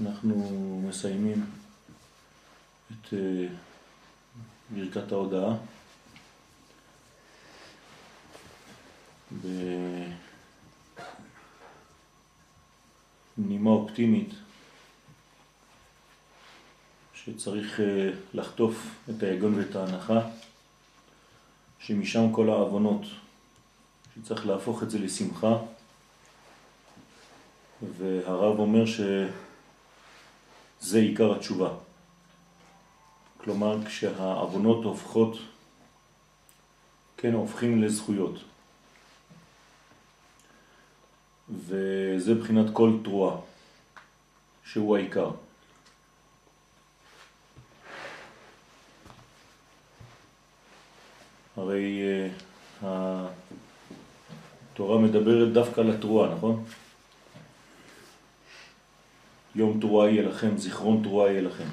אנחנו מסיימים את אה, ברכת ההודעה. בנימה אופטימית שצריך אה, לחטוף את היגון ואת ההנחה שמשם כל העוונות שצריך להפוך את זה לשמחה. והרב אומר שזה עיקר התשובה. כלומר, כשהעוונות הופכות, כן, הופכים לזכויות. וזה בחינת כל תרועה, שהוא העיקר. הרי uh, התורה מדברת דווקא על התרועה, נכון? יום תרועה יהיה לכם, זיכרון תרועה יהיה לכם.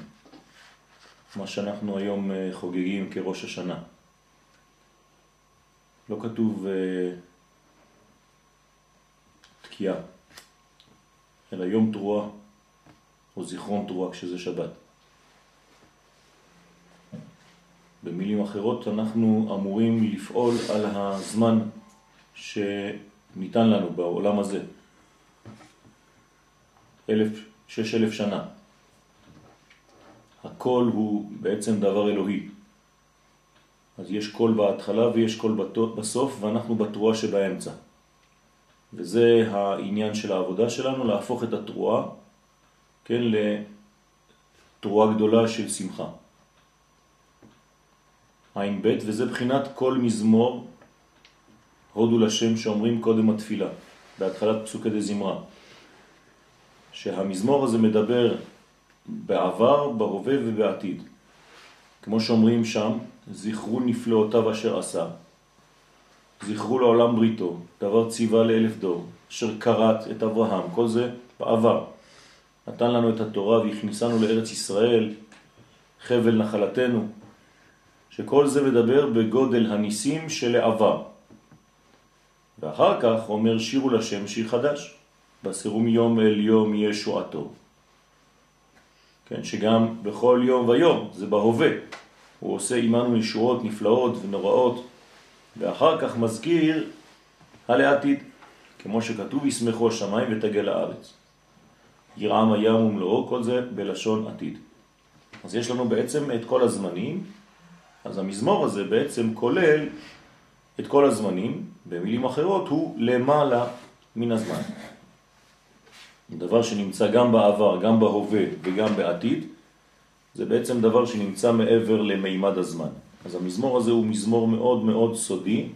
מה שאנחנו היום אה, חוגגים כראש השנה. לא כתוב uh, תקיעה, אלא יום תרועה או זיכרון תרועה כשזה שבת. במילים אחרות אנחנו אמורים לפעול על הזמן שניתן לנו בעולם הזה. אלף, שש אלף שנה. הכל הוא בעצם דבר אלוהי. אז יש קול בהתחלה ויש קול בסוף ואנחנו בתרועה שבאמצע. וזה העניין של העבודה שלנו, להפוך את התרועה, כן, לתרועה גדולה של שמחה. עין ב' וזה בחינת כל מזמור הודו לשם שאומרים קודם התפילה, בהתחלת פסוקי דזמרה. שהמזמור הזה מדבר בעבר, בהווה ובעתיד. כמו שאומרים שם, זכרו נפלאותיו אשר עשה. זכרו לעולם בריתו, דבר ציווה לאלף דור, אשר קראת את אברהם, כל זה בעבר. נתן לנו את התורה והכניסנו לארץ ישראל, חבל נחלתנו, שכל זה מדבר בגודל הניסים שלעבר. ואחר כך אומר שירו לשם שיר חדש, בסירום יום אל יום ישועתו. כן, שגם בכל יום ויום, זה בהווה, הוא עושה עמנו ישועות נפלאות ונוראות, ואחר כך מזכיר הלעתיד, כמו שכתוב ישמחו השמיים ותגל הארץ. ירעם הים ומלואו, כל זה בלשון עתיד. אז יש לנו בעצם את כל הזמנים, אז המזמור הזה בעצם כולל את כל הזמנים, במילים אחרות הוא למעלה מן הזמן. דבר שנמצא גם בעבר, גם בהווה וגם בעתיד, זה בעצם דבר שנמצא מעבר למימד הזמן. אז המזמור הזה הוא מזמור מאוד מאוד סודי,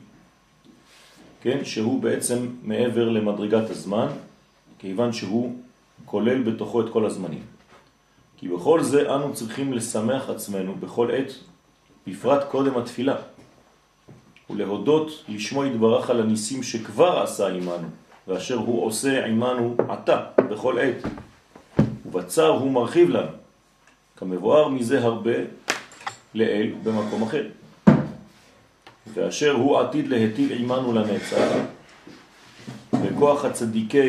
כן, שהוא בעצם מעבר למדרגת הזמן, כיוון שהוא כולל בתוכו את כל הזמנים. כי בכל זה אנו צריכים לשמח עצמנו בכל עת, בפרט קודם התפילה, ולהודות לשמו יתברך על הניסים שכבר עשה עמנו, ואשר הוא עושה עמנו עתה, בכל עת. ובצר הוא מרחיב לנו, כמבואר מזה הרבה לאל במקום אחר. ואשר הוא עתיד להטיב עמנו לנצח, בכוח הצדיקי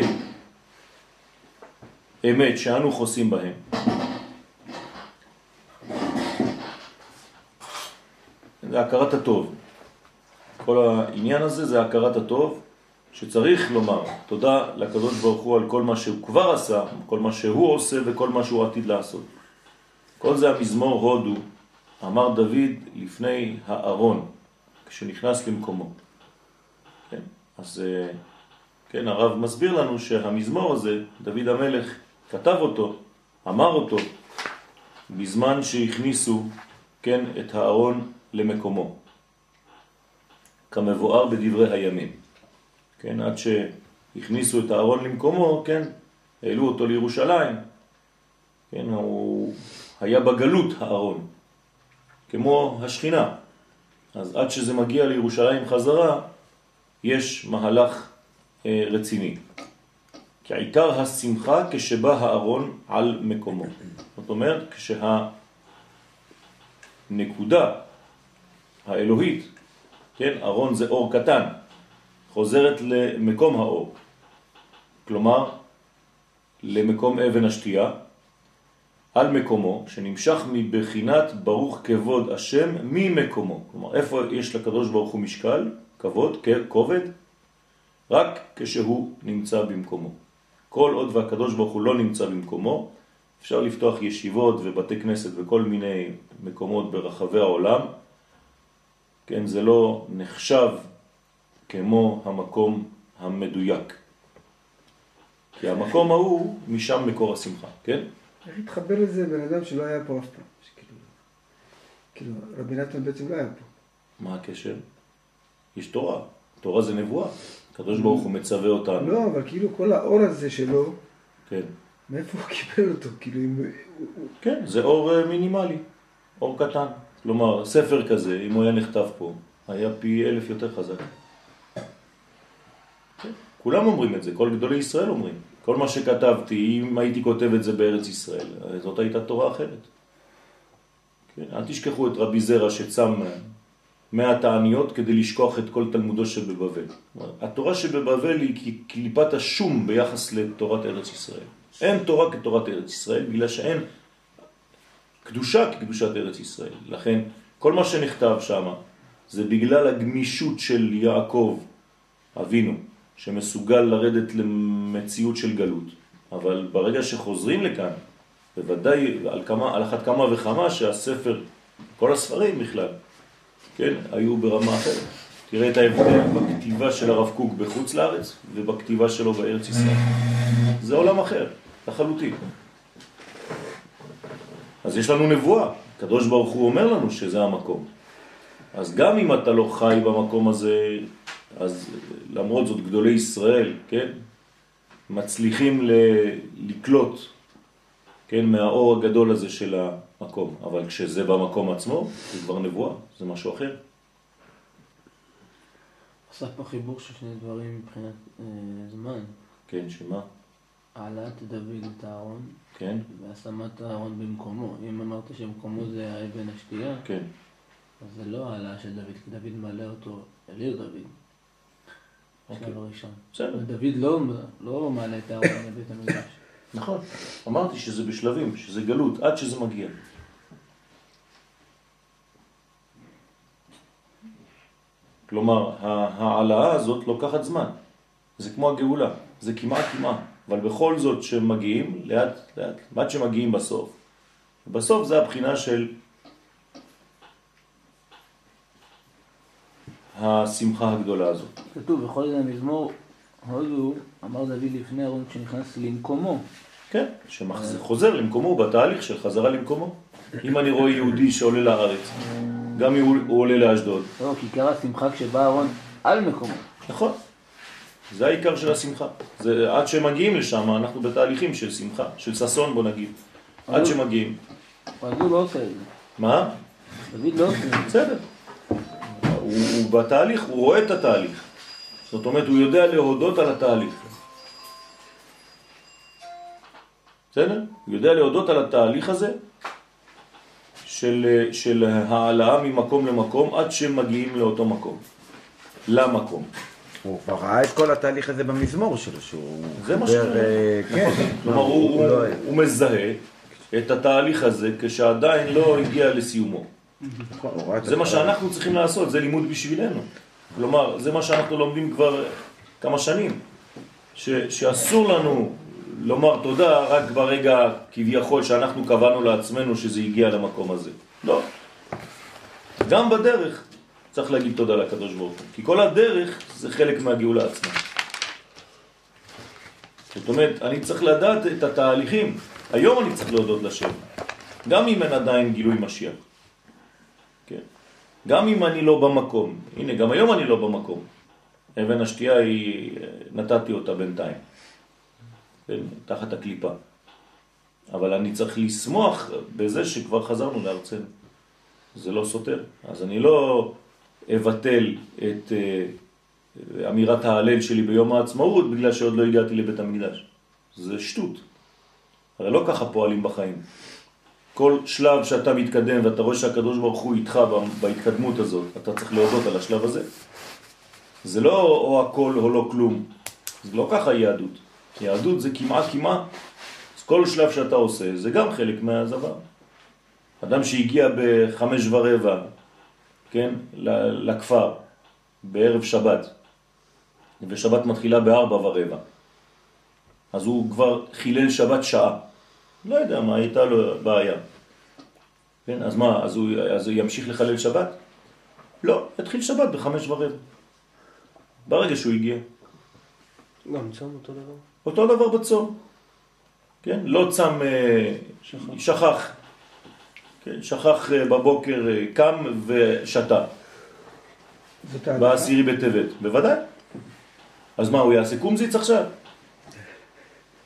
אמת שאנו חוסים בהם. זה הכרת הטוב. כל העניין הזה זה הכרת הטוב, שצריך לומר תודה לקדוש ברוך הוא על כל מה שהוא כבר עשה, כל מה שהוא עושה וכל מה שהוא עתיד לעשות. כל זה המזמור הודו, אמר דוד לפני הארון, כשנכנס למקומו. כן? אז אה, כן, הרב מסביר לנו שהמזמור הזה, דוד המלך כתב אותו, אמר אותו, בזמן שהכניסו, כן, את הארון למקומו. כמבואר בדברי הימים. כן, עד שהכניסו את הארון למקומו, כן, העלו אותו לירושלים, כן, הוא היה בגלות הארון, כמו השכינה. אז עד שזה מגיע לירושלים חזרה, יש מהלך אה, רציני. כי עיקר השמחה כשבא הארון על מקומו. זאת אומרת, כשהנקודה האלוהית כן, ארון זה אור קטן, חוזרת למקום האור. כלומר, למקום אבן השתייה, על מקומו, שנמשך מבחינת ברוך כבוד השם ממקומו. כלומר, איפה יש לקדוש ברוך הוא משקל, כבוד, כובד? רק כשהוא נמצא במקומו. כל עוד והקדוש ברוך הוא לא נמצא במקומו, אפשר לפתוח ישיבות ובתי כנסת וכל מיני מקומות ברחבי העולם, כן, זה לא נחשב כמו המקום המדויק. כי המקום ההוא, משם מקור השמחה, כן? איך התחבר לזה בן אדם שלא היה פה אף פעם? שכאילו, כאילו, רבי נתן בעצם לא היה פה. מה הקשר? יש תורה. תורה זה נבואה. הקדוש ברוך הוא מצווה אותנו. לא, אבל כאילו כל האור הזה שלו, כן. מאיפה הוא קיבל אותו? כאילו, אם... כן, זה אור אה, מינימלי, אור קטן. כלומר, ספר כזה, אם הוא היה נכתב פה, היה פי אלף יותר חזק. כולם אומרים את זה, כל גדולי ישראל אומרים. כל מה שכתבתי, אם הייתי כותב את זה בארץ ישראל, זאת הייתה תורה אחרת. כן? אל תשכחו את רבי זרע שצם מאה תעניות כדי לשכוח את כל תלמודו שבבבל. התורה שבבבל היא קליפת השום ביחס לתורת ארץ ישראל. אין תורה כתורת ארץ ישראל, בגלל שאין קדושה כקדושת ארץ ישראל. לכן, כל מה שנכתב שם זה בגלל הגמישות של יעקב אבינו, שמסוגל לרדת למציאות של גלות. אבל ברגע שחוזרים לכאן, בוודאי על, כמה, על אחת כמה וכמה שהספר, כל הספרים בכלל, כן, היו ברמה אחרת. תראה את ההבדל בכתיבה של הרב קוק בחוץ לארץ ובכתיבה שלו בארץ ישראל. זה עולם אחר, לחלוטין. אז יש לנו נבואה, קדוש ברוך הוא אומר לנו שזה המקום. אז גם אם אתה לא חי במקום הזה, אז למרות זאת גדולי ישראל, כן, מצליחים ל- לקלוט, כן, מהאור הגדול הזה של המקום. אבל כשזה במקום עצמו, זה כבר נבואה, זה משהו אחר. עשה פה חיבור של שני דברים מבחינת אה, זמן. כן, שמה? העלאת דוד את הארון, כן, והשמת הארון במקומו. אם אמרת שמקומו זה האבן השתייה, כן. אז זה לא העלאה של דוד, כי דוד מעלה אותו אל עיר דוד. אוקיי. בשלב הראשון. בסדר. ודוד לא, לא מעלה את הארון לבית המקדש. נכון. אמרתי שזה בשלבים, שזה גלות, עד שזה מגיע. כלומר, ההעלאה הזאת לוקחת זמן. זה כמו הגאולה, זה כמעט כמעט, אבל בכל זאת שמגיעים, לאט לאט, עד שמגיעים בסוף. בסוף זה הבחינה של השמחה הגדולה הזאת. כתוב, בכל זה המזמור, הודו, אמר דוד לפני ארון כשנכנס למקומו. כן, שחוזר למקומו, בתהליך של חזרה למקומו. אם אני רואה יהודי שעולה לארץ, גם אם הוא עולה לאשדוד, לא, כי עיקר השמחה כשבא אהרון על מקומו. נכון. זה העיקר של השמחה. זה, עד שמגיעים לשם, אנחנו בתהליכים של שמחה, של ששון בוא נגיד. עד שמגיעים. אבל הוא לא עושה את זה. מה? דוד לא עושה את זה. בסדר. הוא, הוא בתהליך, הוא רואה את התהליך. זאת אומרת, הוא יודע להודות על התהליך. בסדר? הוא יודע להודות על התהליך הזה של, של העלאה ממקום למקום עד שמגיעים לאותו מקום. למקום. הוא כבר ראה את כל התהליך הזה במזמור שלו, שהוא... זה מה שקורה. אה, כן. כלומר, הוא, הוא, לא- הוא מזהה את התהליך הזה כשעדיין לא הגיע לסיומו. זה מה. שאנחנו צריכים לעשות, זה לימוד בשבילנו. כלומר, זה מה שאנחנו לומדים כבר כמה שנים. ש, שאסור לנו לומר תודה רק ברגע כביכול שאנחנו קבענו לעצמנו שזה הגיע למקום הזה. לא. גם בדרך צריך להגיד תודה לקדוש ברוך הוא. כי כל הדרך זה חלק מהגאולה עצמה. זאת אומרת, אני צריך לדעת את התהליכים. היום אני צריך להודות לשם. גם אם אין עדיין גילוי משיח. גם אם אני לא במקום. הנה, גם היום אני לא במקום. אבן השתייה היא, נתתי אותה בינתיים. כן, תחת הקליפה. אבל אני צריך לשמוח בזה שכבר חזרנו לארצנו. זה לא סותר. אז אני לא אבטל את אה, אמירת ההלל שלי ביום העצמאות בגלל שעוד לא הגעתי לבית המקדש. זה שטות. הרי לא ככה פועלים בחיים. כל שלב שאתה מתקדם ואתה רואה שהקדוש ברוך הוא איתך בהתקדמות הזאת, אתה צריך להודות על השלב הזה. זה לא או הכל או לא כלום. זה לא ככה יהדות. יהדות זה כמעט כמעט, כל שלב שאתה עושה זה גם חלק מהעזבה. אדם שהגיע בחמש ורבע, כן, לכפר, בערב שבת, ושבת מתחילה בארבע ורבע, אז הוא כבר חילל שבת שעה. לא יודע מה, הייתה לו בעיה. כן, אז מה, אז הוא, אז הוא ימשיך לחלל שבת? לא, יתחיל שבת בחמש ורבע. ברגע שהוא הגיע. גם צום אותו דבר. אותו דבר בצום. כן? לא צם, אה, שכח. שכח. כן? שכח אה, בבוקר, אה, קם ושתה. בעשירי בטבת. בוודאי. אז מה, הוא יעשה קומזיץ עכשיו?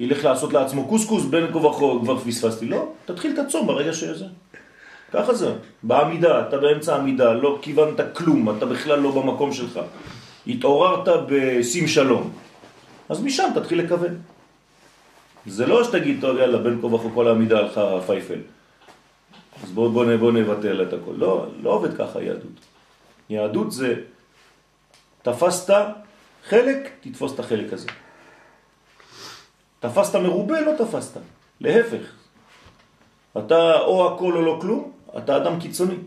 ילך לעשות לעצמו קוסקוס בין כה וכה, כבר פספסתי. לא, תתחיל את הצום ברגע שזה. ככה זה. בעמידה, אתה באמצע עמידה, לא כיוונת כלום, אתה בכלל לא במקום שלך. התעוררת בשים שלום. אז משם תתחיל לכוון. זה לא שתגיד, טוב, יאללה, בין כה וכה כל העמידה הלכה פייפל. אז בוא, בוא, בוא נבטל את הכל. לא, לא עובד ככה יהדות. יהדות זה, תפסת חלק, תתפוס את החלק הזה. תפסת מרובה, לא תפסת. להפך. אתה או הכל או לא כלום, אתה אדם קיצוני.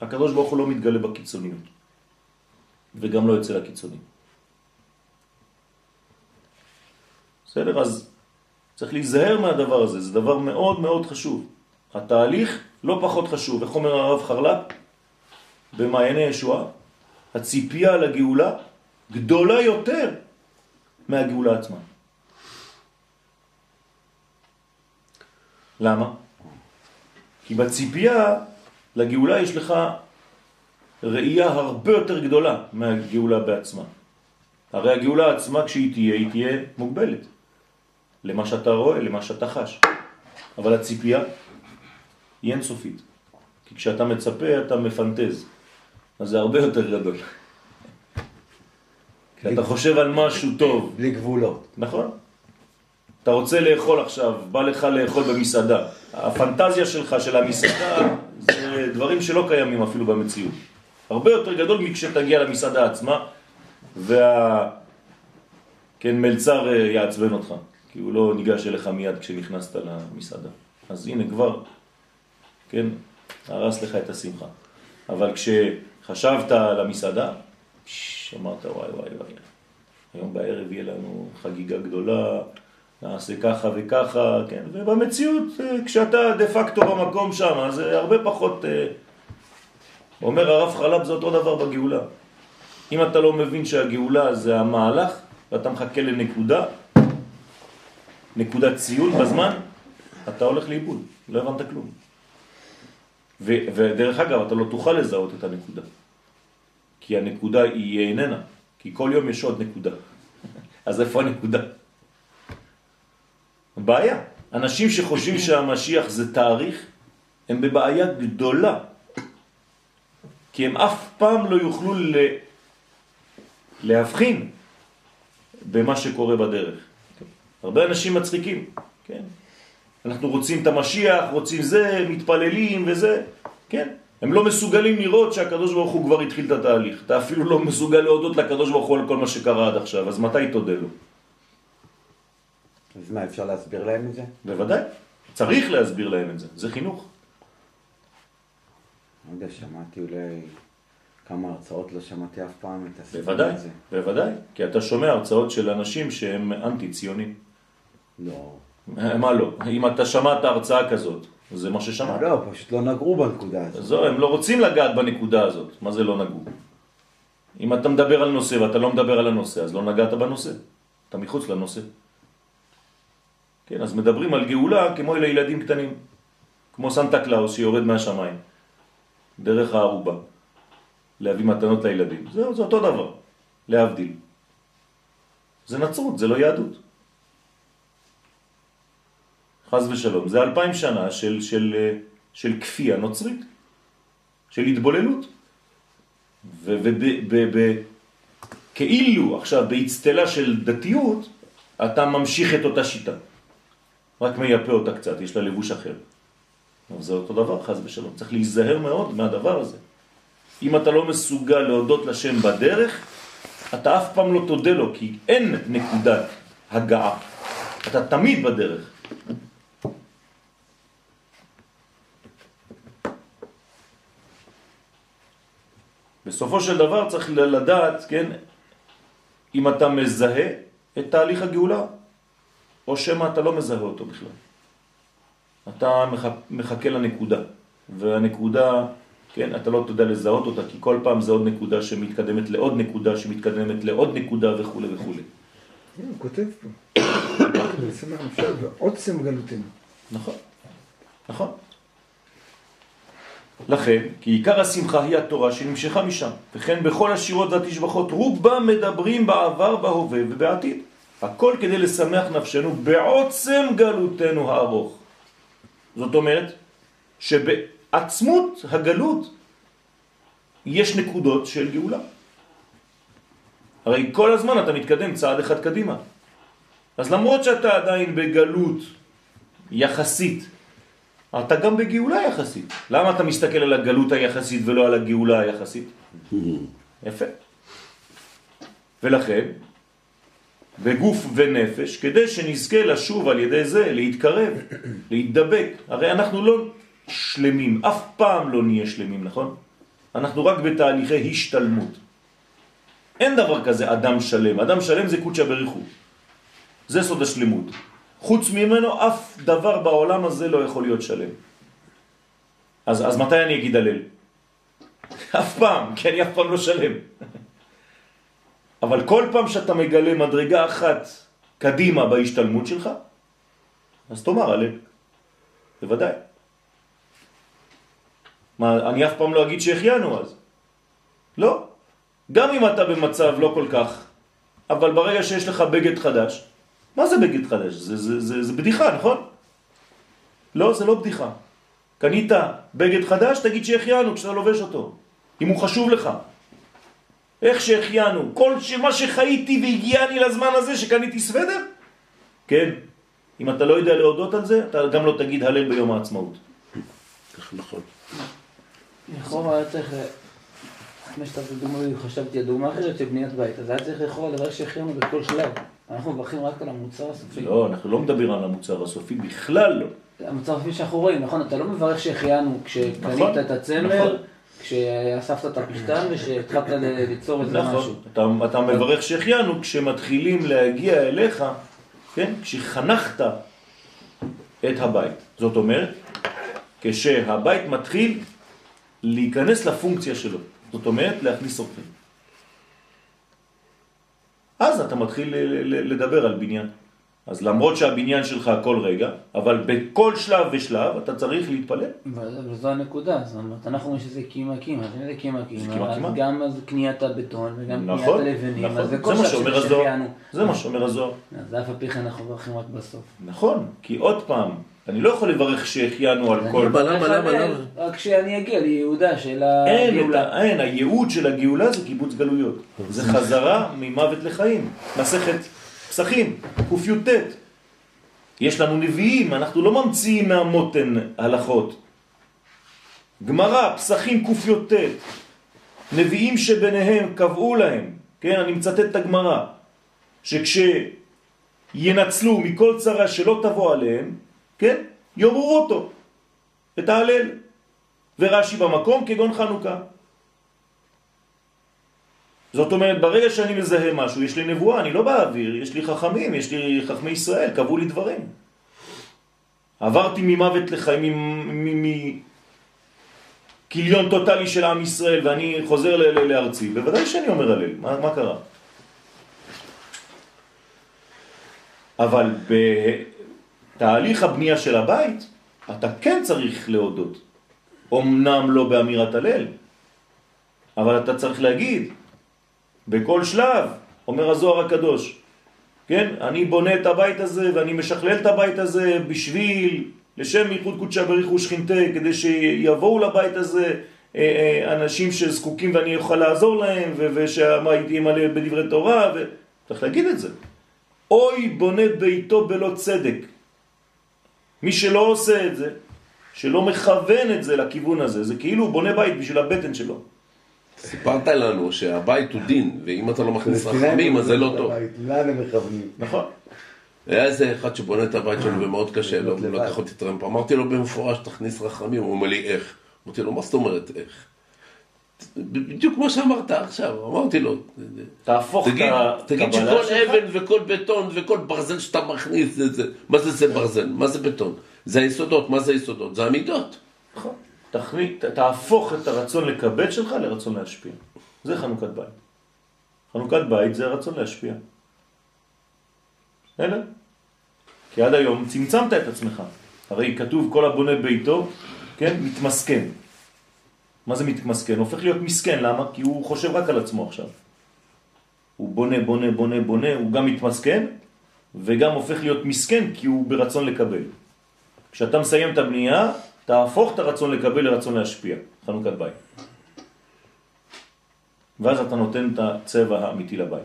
הקדוש ברוך הוא לא מתגלה בקיצוניות. וגם לא אצל הקיצונים. בסדר? אז צריך להיזהר מהדבר הזה, זה דבר מאוד מאוד חשוב. התהליך לא פחות חשוב. איך אומר הרב חרל"פ? במעייני ישועה, הציפייה לגאולה גדולה יותר מהגאולה עצמה. למה? כי בציפייה לגאולה יש לך ראייה הרבה יותר גדולה מהגאולה בעצמה. הרי הגאולה עצמה כשהיא תהיה, היא תהיה מוגבלת למה שאתה רואה, למה שאתה חש. אבל הציפייה היא אינסופית. כי כשאתה מצפה אתה מפנטז, אז זה הרבה יותר גדול. כשאתה חושב על משהו טוב, בלי גבולות. נכון? אתה רוצה לאכול עכשיו, בא לך לאכול במסעדה. הפנטזיה שלך של המסעדה זה דברים שלא קיימים אפילו במציאות. הרבה יותר גדול מכשתגיע למסעדה עצמה וה... כן, מלצר אה, יעצבן אותך, כי הוא לא ניגש אליך מיד כשנכנסת למסעדה. אז הנה כבר, כן, הרס לך את השמחה. אבל כשחשבת על המסעדה, אמרת וואי וואי וואי, היום בערב יהיה לנו חגיגה גדולה, נעשה ככה וככה, כן, ובמציאות, אה, כשאתה דה פקטו במקום שם, זה הרבה פחות, אה, אומר הרב חלב זה אותו דבר בגאולה. אם אתה לא מבין שהגאולה זה המהלך, ואתה מחכה לנקודה, נקודת ציון בזמן, אתה הולך לאיבוד, לא הבנת כלום. ו- ודרך אגב, אתה לא תוכל לזהות את הנקודה. כי הנקודה היא איננה, כי כל יום יש עוד נקודה. אז איפה הנקודה? בעיה. אנשים שחושבים שהמשיח זה תאריך, הם בבעיה גדולה. כי הם אף פעם לא יוכלו ל... להבחין במה שקורה בדרך. הרבה אנשים מצחיקים, כן? אנחנו רוצים את המשיח, רוצים זה, מתפללים וזה, כן? הם לא מסוגלים לראות שהקדוש ברוך הוא כבר התחיל את התהליך. אתה אפילו לא מסוגל להודות לקדוש ברוך הוא על כל מה שקרה עד עכשיו, אז מתי תודה לו? אז מה, אפשר להסביר להם את זה? בוודאי. צריך להסביר להם את זה, זה חינוך. לא יודע, שמעתי אולי כמה הרצאות, לא שמעתי אף פעם את הסיפור בוודאי, הזה. בוודאי. כי אתה שומע הרצאות של אנשים שהם אנטי-ציונים. לא. מה לא? אם אתה שמעת הרצאה כזאת, זה מה ששמעת. לא, פשוט לא נגעו בנקודה הזאת. זהו, הם לא רוצים לגעת בנקודה הזאת. מה זה לא נגעו? אם אתה מדבר על נושא ואתה לא מדבר על הנושא, אז לא נגעת בנושא. אתה מחוץ לנושא. כן, אז מדברים על גאולה כמו לילדים קטנים. כמו סנטה קלאוס שיורד מהשמיים. דרך הארובה. להביא מתנות לילדים. זהו, זה אותו דבר. להבדיל. זה נצרות, זה לא יהדות. חס ושלום. זה אלפיים שנה של, של, של כפייה נוצרית, של התבוללות. וכאילו עכשיו בהצטלה של דתיות, אתה ממשיך את אותה שיטה. רק מייפה אותה קצת, יש לה לבוש אחר. אבל זה אותו דבר, חז ושלום. צריך להיזהר מאוד מהדבר הזה. אם אתה לא מסוגל להודות לשם בדרך, אתה אף פעם לא תודה לו, כי אין נקודת הגעה. אתה תמיד בדרך. בסופו של דבר צריך לדעת, כן, אם אתה מזהה את תהליך הגאולה או שמא אתה לא מזהה אותו בכלל. אתה מח- מחכה לנקודה, והנקודה, כן, אתה לא תדע לזהות אותה, כי כל פעם זה עוד נקודה שמתקדמת לעוד נקודה, שמתקדמת לעוד נקודה וכו' וכו'. הוא כותב פה. ושמח נפשו ועוצם גלותנו. נכון, נכון. לכן, כי עיקר השמחה היא התורה שנמשכה משם, וכן בכל השירות והתשבחות רובם מדברים בעבר, בהווה ובעתיד. הכל כדי לשמח נפשנו בעוצם גלותנו הארוך. זאת אומרת, שבעצמות הגלות יש נקודות של גאולה. הרי כל הזמן אתה מתקדם צעד אחד קדימה. אז למרות שאתה עדיין בגלות יחסית, אתה גם בגאולה יחסית. למה אתה מסתכל על הגלות היחסית ולא על הגאולה היחסית? יפה. ולכן, בגוף ונפש, כדי שנזכה לשוב על ידי זה, להתקרב, להתדבק. הרי אנחנו לא שלמים, אף פעם לא נהיה שלמים, נכון? אנחנו רק בתהליכי השתלמות. אין דבר כזה אדם שלם. אדם שלם זה קודשא בריחו. זה סוד השלמות. חוץ ממנו אף דבר בעולם הזה לא יכול להיות שלם. אז, אז מתי אני אגיד הלל? אף פעם, כי אני אף פעם לא שלם. אבל כל פעם שאתה מגלה מדרגה אחת קדימה בהשתלמות שלך, אז תאמר הלל. בוודאי. מה, אני אף פעם לא אגיד שהחיינו אז. לא. גם אם אתה במצב לא כל כך, אבל ברגע שיש לך בגד חדש, מה זה בגד חדש? זה, זה, זה, זה בדיחה, נכון? לא, זה לא בדיחה. קנית בגד חדש, תגיד שהחיינו כשאתה לובש אותו, אם הוא חשוב לך. איך שהחיינו, כל ש... מה שחייתי והגיעני לזמן הזה שקניתי סוודר, כן. אם אתה לא יודע להודות על זה, אתה גם לא תגיד הלל ביום העצמאות. נכון. לכאורה היה צריך, לפני שאתה דוגמה, חשבתי, הדוגמה אחרת של בניית בית, אז היה צריך לכאורה לברך שהחיינו בכל שלב. אנחנו מברכים רק על המוצר הסופי. לא, אנחנו לא מדברים על המוצר הסופי, בכלל לא. המוצר הסופי שאנחנו רואים, נכון? אתה לא מברך שהחיינו כשקנית נכון, את הצמר, נכון. כשאספת את הפשטן ושהתחלת ליצור איזה נכון, משהו. אתה, אתה מברך שהחיינו כשמתחילים להגיע אליך, כן? כשחנכת את הבית. זאת אומרת, כשהבית מתחיל להיכנס לפונקציה שלו. זאת אומרת, להכניס אורחים. אז אתה מתחיל לדבר על בניין. אז למרות שהבניין שלך כל רגע, אבל בכל שלב ושלב אתה צריך להתפלל. וזו הנקודה, זאת אומרת, אנחנו אומרים שזה קימה קימה, אז אם זה קימה זה קימה, אז. גם אז קניית הבטון וגם קניית נכון, הלבנים, נכון. אז זה זה כל מה שלב. שהחיינו. זה מה שאומר הזוהר. אז אף על פי כן אנחנו מברכים רק בסוף. נכון, כי עוד פעם, אני לא יכול לברך שהחיינו על כל... למה, למה, למה? רק כשאני אגיע ליהודה של הגאולה. אין, הייעוד של הגאולה זה קיבוץ גלויות. זה חזרה ממוות לחיים. מסכת פסחים, קי"ט. יש לנו נביאים, אנחנו לא ממציאים מהמותן הלכות. גמרא, פסחים קי"ט. נביאים שביניהם קבעו להם, כן, אני מצטט את הגמרא, שכשינצלו מכל צרה שלא תבוא עליהם, כן, יאמרו אותו, את ההלל. ורש"י במקום כגון חנוכה. זאת אומרת, ברגע שאני מזהה משהו, יש לי נבואה, אני לא באוויר, יש לי חכמים, יש לי חכמי ישראל, קבעו לי דברים. עברתי ממוות לחיים, מכיליון טוטלי של עם ישראל, ואני חוזר לארצי, בוודאי שאני אומר הלל, מה, מה קרה? אבל בתהליך הבנייה של הבית, אתה כן צריך להודות. אמנם לא באמירת הלל, אבל אתה צריך להגיד, בכל שלב, אומר הזוהר הקדוש, כן, אני בונה את הבית הזה ואני משכלל את הבית הזה בשביל, לשם ייחוד קודשא בריחו שכינתה, כדי שיבואו לבית הזה אה, אה, אנשים שזקוקים ואני אוכל לעזור להם, ו- ושהבית יהיה מלא בדברי תורה, וצריך להגיד את זה. אוי בונה ביתו בלא צדק. מי שלא עושה את זה, שלא מכוון את זה לכיוון הזה, זה כאילו הוא בונה בית בשביל הבטן שלו. סיפרת לנו שהבית הוא דין, ואם אתה לא מכניס רחמים, אז זה לא טוב. לאן הם מכוונים? נכון. היה איזה אחד שבונה את הבית שלו ומאוד קשה לו, הוא לקח אותי טרמפ, אמרתי לו במפורש, תכניס רחמים, הוא אומר לי איך? אמרתי לו, מה זאת אומרת איך? בדיוק כמו שאמרת עכשיו, אמרתי לו, תהפוך תגיד, את תגיד הקבלה שכל שלך. אבן וכל בטון וכל ברזל שאתה מכניס, זה, זה, מה זה זה ברזל? מה זה בטון? זה היסודות, מה זה היסודות? זה המידות. נכון. תכנית, תהפוך את הרצון לקבל שלך לרצון להשפיע. זה חנוכת בית. חנוכת בית זה הרצון להשפיע. בסדר? כי עד היום צמצמת את עצמך. הרי כתוב כל הבונה ביתו, כן, מתמסכן. מה זה מתמסכן? הופך להיות מסכן, למה? כי הוא חושב רק על עצמו עכשיו. הוא בונה, בונה, בונה, בונה, הוא גם מתמסכן, וגם הופך להיות מסכן כי הוא ברצון לקבל. כשאתה מסיים את הבנייה, תהפוך את הרצון לקבל לרצון להשפיע, חנוכת בית. ואז אתה נותן את הצבע האמיתי לבית,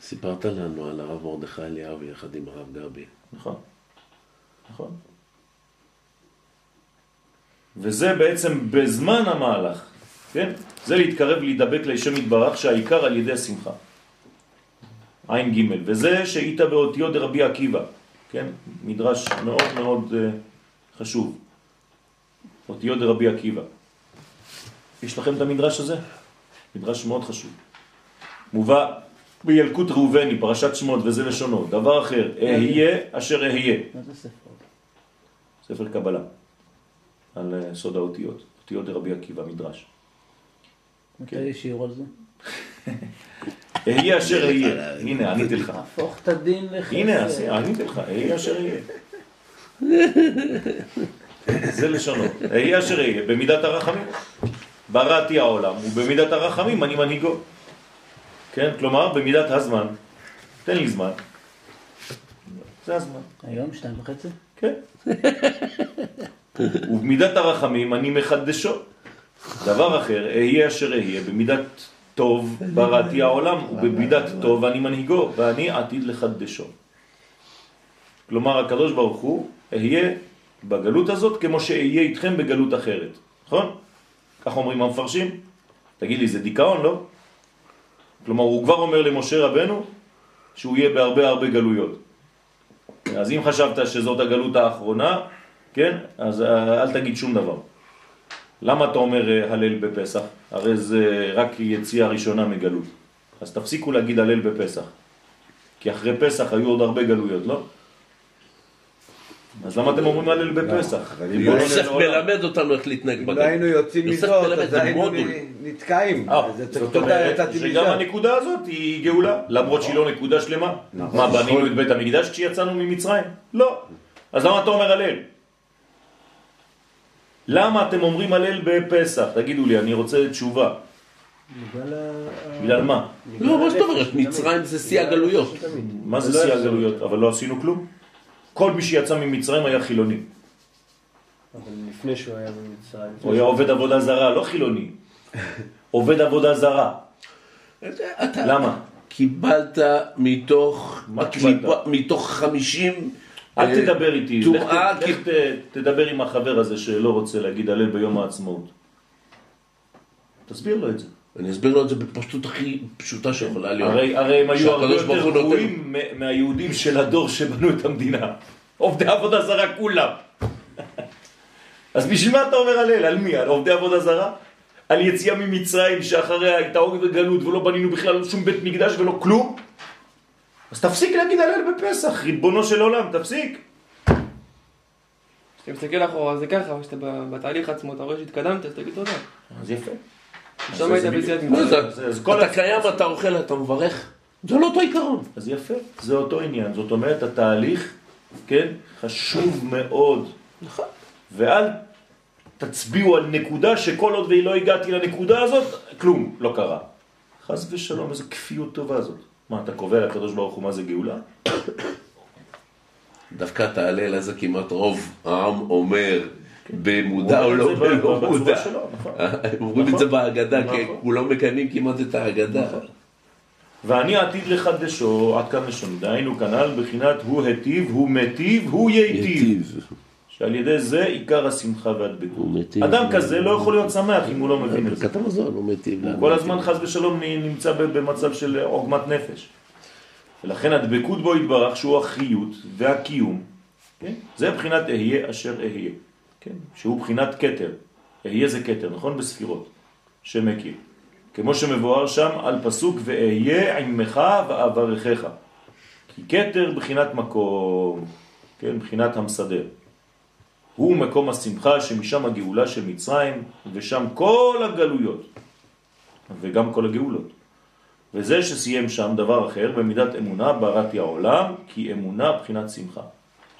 סיפרת לנו על הרב מרדכי אליהו יחד עם הרב גבי. נכון? נכון. וזה בעצם בזמן המהלך, כן? זה להתקרב להידבק לשם יתברך שהעיקר על ידי השמחה. עין ג' וזה שהיית באותיות דרבי עקיבא, כן? מדרש מאוד מאוד אה, חשוב. אותיות דרבי עקיבא. יש לכם את המדרש הזה? מדרש מאוד חשוב. מובא בילקוט ראובני, פרשת שמות וזה לשונו. דבר אחר, אהיה אשר אהיה. מה זה ספר? ספר קבלה, על אה, סוד האותיות, אותיות דרבי עקיבא, מדרש. מתי יש שיעור על זה? אהיה אשר אהיה. הנה, עניתי לך. הפוך את הדין לחסד. הנה, עניתי לך, אהיה אשר אהיה. זה לשונו. אהיה אשר אהיה, במידת הרחמים. בראתי העולם, ובמידת הרחמים אני מנהיגו. כן? כלומר, במידת הזמן. תן לי זמן. זה הזמן. היום שתיים וחצי? כן. ובמידת הרחמים אני מחדשו. דבר אחר, אהיה אשר אהיה, במידת טוב בראתי העולם, ובמידת טוב אני מנהיגו, ואני עתיד לחדשו. כלומר, הקדוש ברוך הוא, אהיה בגלות הזאת כמו שאהיה איתכם בגלות אחרת. נכון? כך אומרים המפרשים. תגיד לי, זה דיכאון, לא? כלומר, הוא כבר אומר למשה רבנו שהוא יהיה בהרבה הרבה גלויות. אז אם חשבת שזאת הגלות האחרונה, כן, אז אה, אל תגיד שום דבר. למה אתה אומר אה, הלל בפסח? הרי זה רק יציאה ראשונה מגלות. אז תפסיקו להגיד הלל בפסח. כי אחרי פסח היו עוד הרבה גלויות, לא? אז למה אתם אומרים הלל בפסח? של יוסף. מלמד אותנו איך להתנהג אם לא. היינו יוצאים מזאת, מלמד, אז היינו נתקעים. אה, אז זאת אומרת שגם. הנקודה הזאת היא גאולה, למרות שהיא לא נקודה שלמה. נכון. מה, בנינו את בית המקדש כשיצאנו ממצרים? לא. אז למה אתה אומר הלל? למה אתם אומרים הלל בפסח? תגידו לי, אני רוצה תשובה. בגלל ה- בגלל מה? לא, מה זאת אומרת? מצרים זה שיא הגלויות. מה זה לא שיא. הגלויות? אבל לא עשינו כלום. כל מי שיצא ממצרים היה חילוני. אבל לפני שהוא היה במצרים. הוא היה עובד עבודה זרה, לא חילוני. עובד עבודה זרה. אתה למה? קיבלת מתוך מה קיבלת? מתוך חמישים... אל אה, תדבר איתי, לך טומאה, לך תדבר עם החבר הזה שלא רוצה להגיד הלל ביום העצמאות. תסביר לו את זה. אני אסביר לו את זה בפשטות הכי פשוטה שיכולה להיות. הרי, הרי הם היו הרבה יותר. גרועים מהיהודים של הדור שבנו את המדינה. עובדי עבודה זרה כולם. אז בשביל מה אתה אומר הלל? על מי? על עובדי עבודה זרה? על יציאה ממצרים שאחריה הייתה עוד גלות ולא בנינו בכלל שום בית מקדש ולא כלום? אז תפסיק להגיד הלל בפסח, ריבונו של עולם, תפסיק. כשאתה מסתכל אחורה זה ככה, אבל כשאתה ב- בתהליך עצמו, אתה רואה שהתקדמת, אז תגיד תודה. אז יפה. שם זה- היית ביציאת אז כל אתה קיים, אתה אוכל, אתה מברך. זה לא אותו עיקרון. אז יפה, זה אותו עניין. זאת אומרת, התהליך, כן, חשוב מאוד. נכון. ואל תצביעו על נקודה שכל עוד ולא הגעתי לנקודה הזאת, כלום לא קרה. חס ושלום, איזו כפיות טובה זאת. מה, אתה קובע לקדוש ברוך הוא מה זה גאולה? דווקא את ההלל הזה כמעט רוב העם אומר במודע או לא זה לא בצורה מודע. נכון. הם אומרים את זה נכון. בהגדה, כי נכון. כולם מקיימים כמעט את ההגדה. ואני עתיד לחדשו, עד כאן לשון, דהיינו כנ"ל, בחינת הוא היטיב, הוא מטיב, הוא ייטיב. שעל ידי זה עיקר השמחה והדבקות. מיטיב. אדם כזה לא יכול להיות שמח אם הוא לא מבין את זה. ברכת המזון הוא מיטיב. הוא כל הזמן חס ושלום נמצא במצב של עוגמת נפש. ולכן הדבקות בו יתברך שהוא החיות והקיום, כן? זה בחינת אהיה אשר אהיה, כן? שהוא בחינת כתר. אהיה זה כתר, נכון? בספירות. שמכיר. כמו שמבואר שם על פסוק ואהיה עמך ואברכך. כי כתר בחינת מקום, כן, בחינת המסדר. הוא מקום השמחה שמשם הגאולה של מצרים ושם כל הגלויות וגם כל הגאולות. וזה שסיים שם דבר אחר במידת אמונה בראתי העולם כי אמונה בחינת שמחה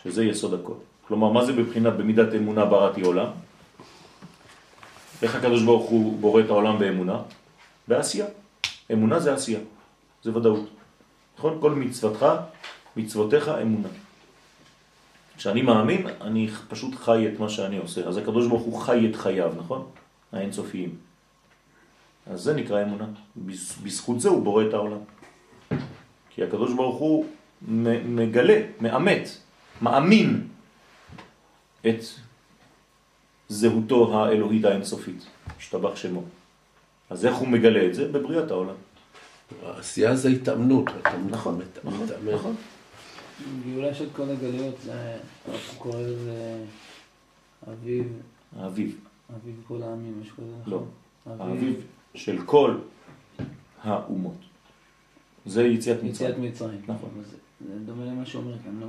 שזה יסוד הכל. כלומר מה זה בבחינת במידת אמונה בראתי עולם? איך הקדוש ברוך הוא בורא את העולם באמונה? בעשייה. אמונה זה עשייה, זה ודאות. נכון? כל מצוותך, מצוותיך אמונה. כשאני מאמין, אני פשוט חי את מה שאני עושה. אז הקדוש ברוך הוא חי את חייו, נכון? האינסופיים. אז זה נקרא אמונה. בזכות זה הוא בורא את העולם. כי הקדוש ברוך הוא מגלה, מאמת, מאמין את זהותו האלוהית האינסופית, השתבח שמו. אז איך הוא מגלה את זה? בבריאת העולם. העשייה זה התאמנות, אתה נכון, מתאמן. נכון, נכון. גאולה של כל הגלויות, זה, הוא קורא לזה אביב, האביב. אביב כל העמים, יש כזה נכון? לא. האביב של כל האומות. זה יציאת מצרים. יציאת מצרים. נכון. זה, זה דומה למה שאומר כאן, לא?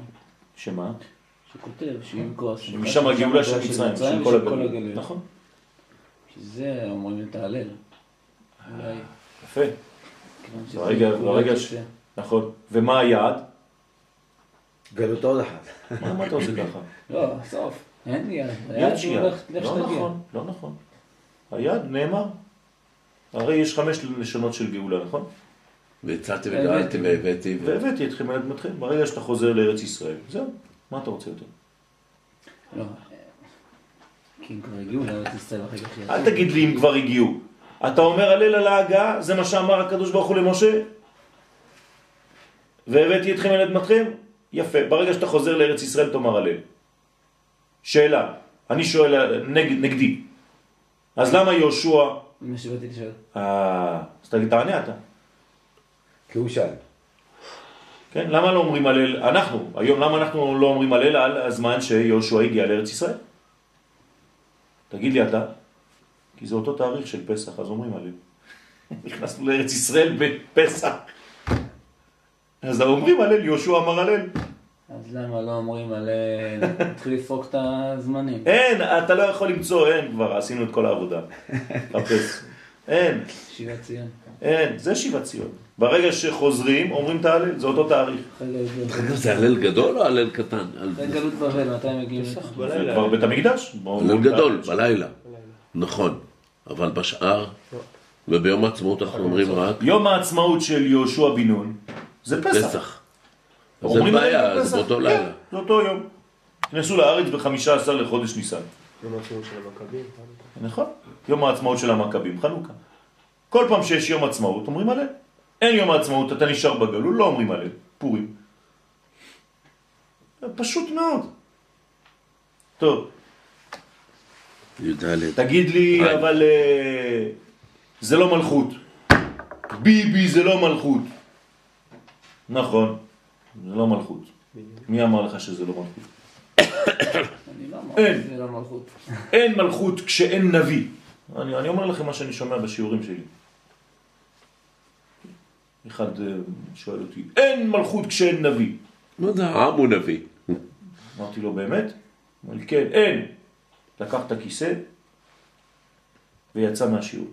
שמה? שכותב שעם כוח שמשם הגאולה של מצרים, של כל הגלויות. נכון. שזה אומרים את ההלל. אולי, יפה. ברגע, ברגע. ש... נכון. ומה היעד? גלות עוד אחת. מה מה אתה עושה ככה? לא, סוף. אין לי יד. הולך, לך לא. נכון, לא נכון. היעד נאמר. הרי יש חמש לשונות של גאולה, נכון? והצעתי וגאלתי והבאתי. והבאתי אתכם אל אדמתכם. ברגע שאתה חוזר לארץ ישראל, זהו. מה אתה רוצה יותר? לא. כי הם כבר הגיעו לארץ ישראל אחרי כך אל תגיד לי אם כבר הגיעו. אתה אומר הלל על ההגעה, זה מה שאמר הקדוש ברוך הוא למשה? והבאתי אתכם אל אדמתכם? יפה. ברגע שאתה חוזר לארץ ישראל תאמר הלל. שאלה, אני שואל נגד, נגדי. אז למה יהושע... מה שבאתי לשאול. אה, אז תגיד, תענה אתה. כי הוא שאל. כן? למה לא אומרים הלל, אנחנו, היום למה אנחנו לא אומרים הלל על הזמן שיהושע הגיע לארץ ישראל? תגיד לי אתה, כי זה אותו תאריך של פסח, אז אומרים הלל. נכנסנו לארץ ישראל בפסח. אז אומרים הלל, יהושע אמר הלל. אז למה לא אומרים על... נתחיל לפרוק את הזמנים. אין, אתה לא יכול למצוא, אין כבר, עשינו את כל העבודה. חפש. אין, שיבת ציון. אין, זה שיבת ציון. ברגע שחוזרים, אומרים את ההלל, זה אותו תאריך. זה הלל גדול או הלל קטן? אחרי גלות בבל, מתי הם מגיעים? זה כבר בית המקדש. הלל גדול. בלילה. נכון. אבל בשאר, וביום העצמאות אנחנו אומרים רק יום העצמאות של יהושע בן נון זה פסח. פסח. אז אין אומרים בעיה, זה. באותו כן, לילה. זה אותו יום. נכנסו לארץ ב-15 לחודש ניסן. יום העצמאות של המכבים. נכון? יום העצמאות של המכבים, חנוכה. כל פעם שיש יום עצמאות אומרים הלל. אין יום העצמאות, אתה נשאר בגלול, לא אומרים הלל. פורים. פשוט מאוד. טוב, י"ד. תגיד לי, היי. אבל אה, זה לא מלכות. ביבי זה לא מלכות. נכון, זה לא מלכות. מי אמר לך שזה לא מלכות? לא אין. לא. אין מלכות כשאין נביא. אני, אני אומר לכם מה שאני שומע בשיעורים שלי. אחד אה, שואל אותי, אין מלכות כשאין נביא. מה זה העם הוא נביא? אמרתי לו, באמת? אמר לי, כן, אין. לקח את הכיסא ויצא מהשיעור.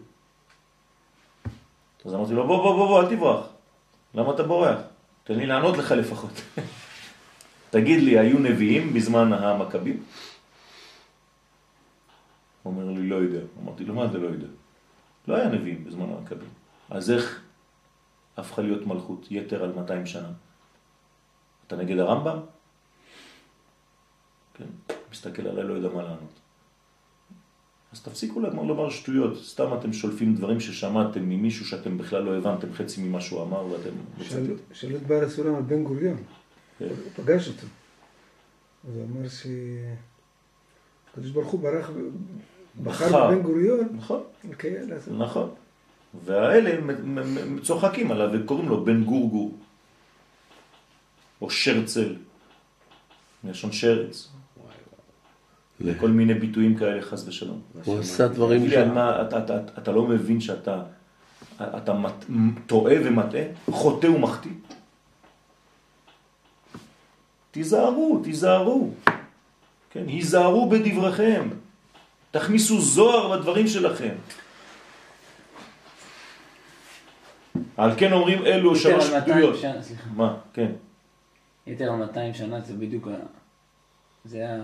אז אמרתי לו, בוא, בוא, בוא, בוא, אל תברח. למה אתה בורח? תן לי לענות לך לפחות. תגיד לי, היו נביאים בזמן המכבים? הוא אומר לי, לא יודע. אמרתי לו, מה זה לא יודע? לא היה נביאים בזמן המכבים. אז איך הפכה להיות מלכות יתר על 200 שנה? אתה נגד הרמב"ם? כן, מסתכל עליי, לא יודע מה לענות. אז תפסיקו לומר, לומר שטויות, סתם אתם שולפים דברים ששמעתם ממישהו שאתם בכלל לא הבנתם חצי ממה שהוא אמר ואתם... שאל- שאלו את בעל הסולם על בן גוריון, כן. הוא פגש אותו. אז הוא אמר שהקדוש ברוך הוא ברח, בחר. בבן גוריון, נכון, לעשות. נכון. והאלה צוחקים עליו וקוראים לו בן גורגור. או שרצל, מלשון שרץ. כל מיני ביטויים כאלה חס ושלום. הוא עשה דברים ש... אתה, לא מבין שאתה אתה טועה ומטעה, חוטא ומחטיא? תיזהרו, תיזהרו. כן, היזהרו בדבריכם. תכניסו זוהר בדברים שלכם. על כן אומרים אלו יותר שלוש על 200 פדויות. שנה, סליחה. מה? כן. יותר על 200 שנה זה בדיוק ה... זה היה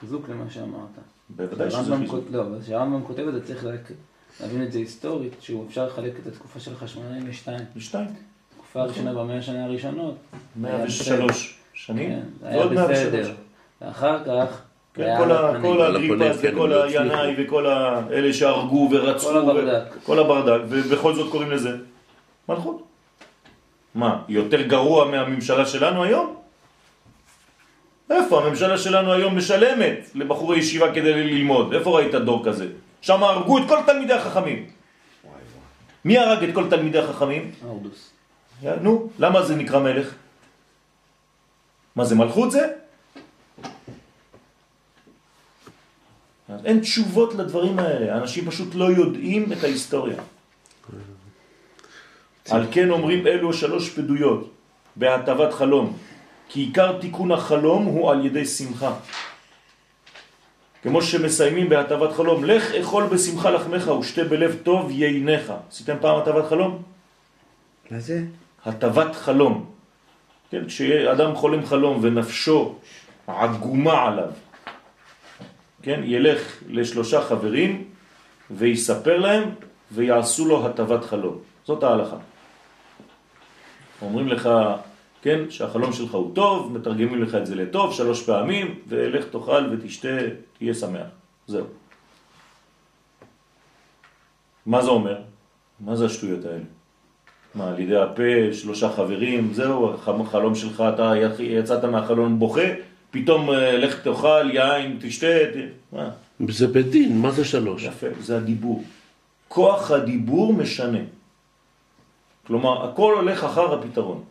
חיזוק למה שאמרת. בוודאי שזה שהרמב"ם חיזוק. כות- לא, אבל כשהרמב"ם כותב את זה צריך להק- להבין את זה היסטורית, שהוא אפשר לחלק את התקופה של חשמונאים לשתיים. לשתיים. התקופה הראשונה במאה השנה הראשונות. היה 103 שנים. כן, זה היה ועוד 103. בסדר. ואחר כך... כן, כל הגריפס וכל לא הינאי וכל אלה שהרגו ורצחו. כל הברדק. ו- כל הברדק, ובכל זאת קוראים לזה מלכות. מה, יותר גרוע מהממשלה שלנו היום? איפה? הממשלה שלנו היום משלמת לבחורי ישיבה כדי ללמוד. איפה ראית דור כזה? שם הרגו את כל תלמידי החכמים. מי הרג את כל תלמידי החכמים? הורדוס. נו, למה זה נקרא מלך? מה זה מלכות זה? אין תשובות לדברים האלה, אנשים פשוט לא יודעים את ההיסטוריה. על כן אומרים אלו שלוש פדויות בהטבת חלום, כי עיקר תיקון החלום הוא על ידי שמחה. כמו שמסיימים בהטבת חלום, לך אכול בשמחה לחמך ושתה בלב טוב ייניך. עשיתם פעם הטבת חלום? מה זה? הטבת חלום. כן, כשאדם חולם חלום ונפשו עגומה עליו, כן, ילך לשלושה חברים ויספר להם ויעשו לו הטבת חלום. זאת ההלכה. אומרים לך, כן, שהחלום שלך הוא טוב, מתרגמים לך את זה לטוב שלוש פעמים, ולך תאכל ותשתה, תהיה שמח. זהו. מה זה אומר? מה זה השטויות האלה? מה, על ידי הפה, שלושה חברים, זהו, החלום שלך, אתה יצאת מהחלון בוכה, פתאום אה, לך תאכל, יין, תשתה. מה? זה בדין, מה זה שלוש? יפה, זה הדיבור. כוח הדיבור משנה. כלומר, הכל הולך אחר הפתרון.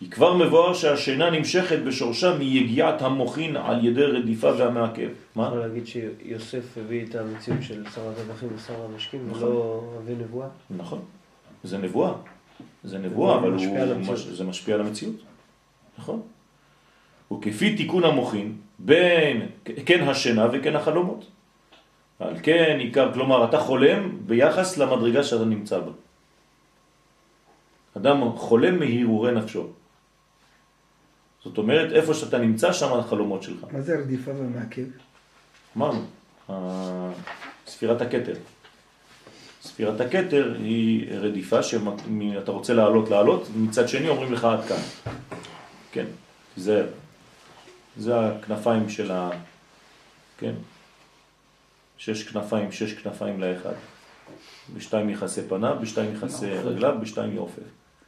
היא כבר מבואר שהשינה נמשכת בשורשה מיגיעת המוחין על ידי רדיפה והמעכב. מה? אפשר להגיד שיוסף הביא את המציאות של שר הרווחים ושר המשקים נכון. ולא אבי נבואה? נכון. זה נבואה. זה נבואה, אבל משפיע הוא. מש- זה משפיע על המציאות. נכון. וכפי תיקון המוחין, בין כן השינה וכן החלומות. על כן עיקר, כלומר, אתה חולם ביחס למדרגה שאתה נמצא בה. אדם חולם מהרהורי נפשו. זאת אומרת, איפה שאתה נמצא, שם החלומות שלך. מה זה רדיפה ומעכב? אמרנו, ספירת הכתר. ספירת הכתר היא רדיפה שאתה רוצה לעלות לעלות, ומצד שני אומרים לך עד כאן. כן, תיזהר. זה הכנפיים של ה... כן. שש כנפיים, שש כנפיים לאחד. בשתיים יחסי פניו, בשתיים יחסי רגליו, בשתיים יעופף.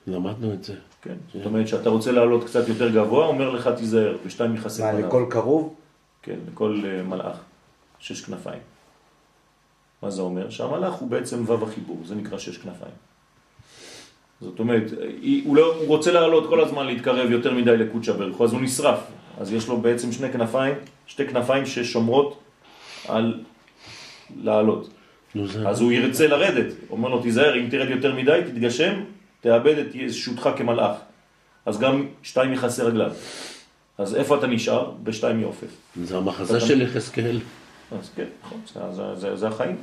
למדנו את זה. כן. זאת אומרת שאתה רוצה לעלות קצת יותר גבוה, אומר לך תיזהר, בשתיים יחסי מה, פניו. לכל קרוב? כן, לכל אה, מלאך, שש כנפיים. מה זה אומר? שהמלאך הוא בעצם וו החיבור, זה נקרא שש כנפיים. זאת אומרת, היא- הוא, לא, הוא רוצה לעלות כל הזמן להתקרב יותר מדי לקודשא הוא, אז הוא נשרף. אז יש לו בעצם שני כנפיים, שתי כנפיים ששומרות על לעלות. אז הוא ירצה לרדת, אומר לו תיזהר, אם תרד יותר מדי, תתגשם, תאבד את ישותך כמלאך. אז גם שתיים יחסי רגליו. אז איפה אתה נשאר? בשתיים יעופף. זה המחזה של יחזקאל. אז כן, נכון, זה, זה, זה, זה החיים.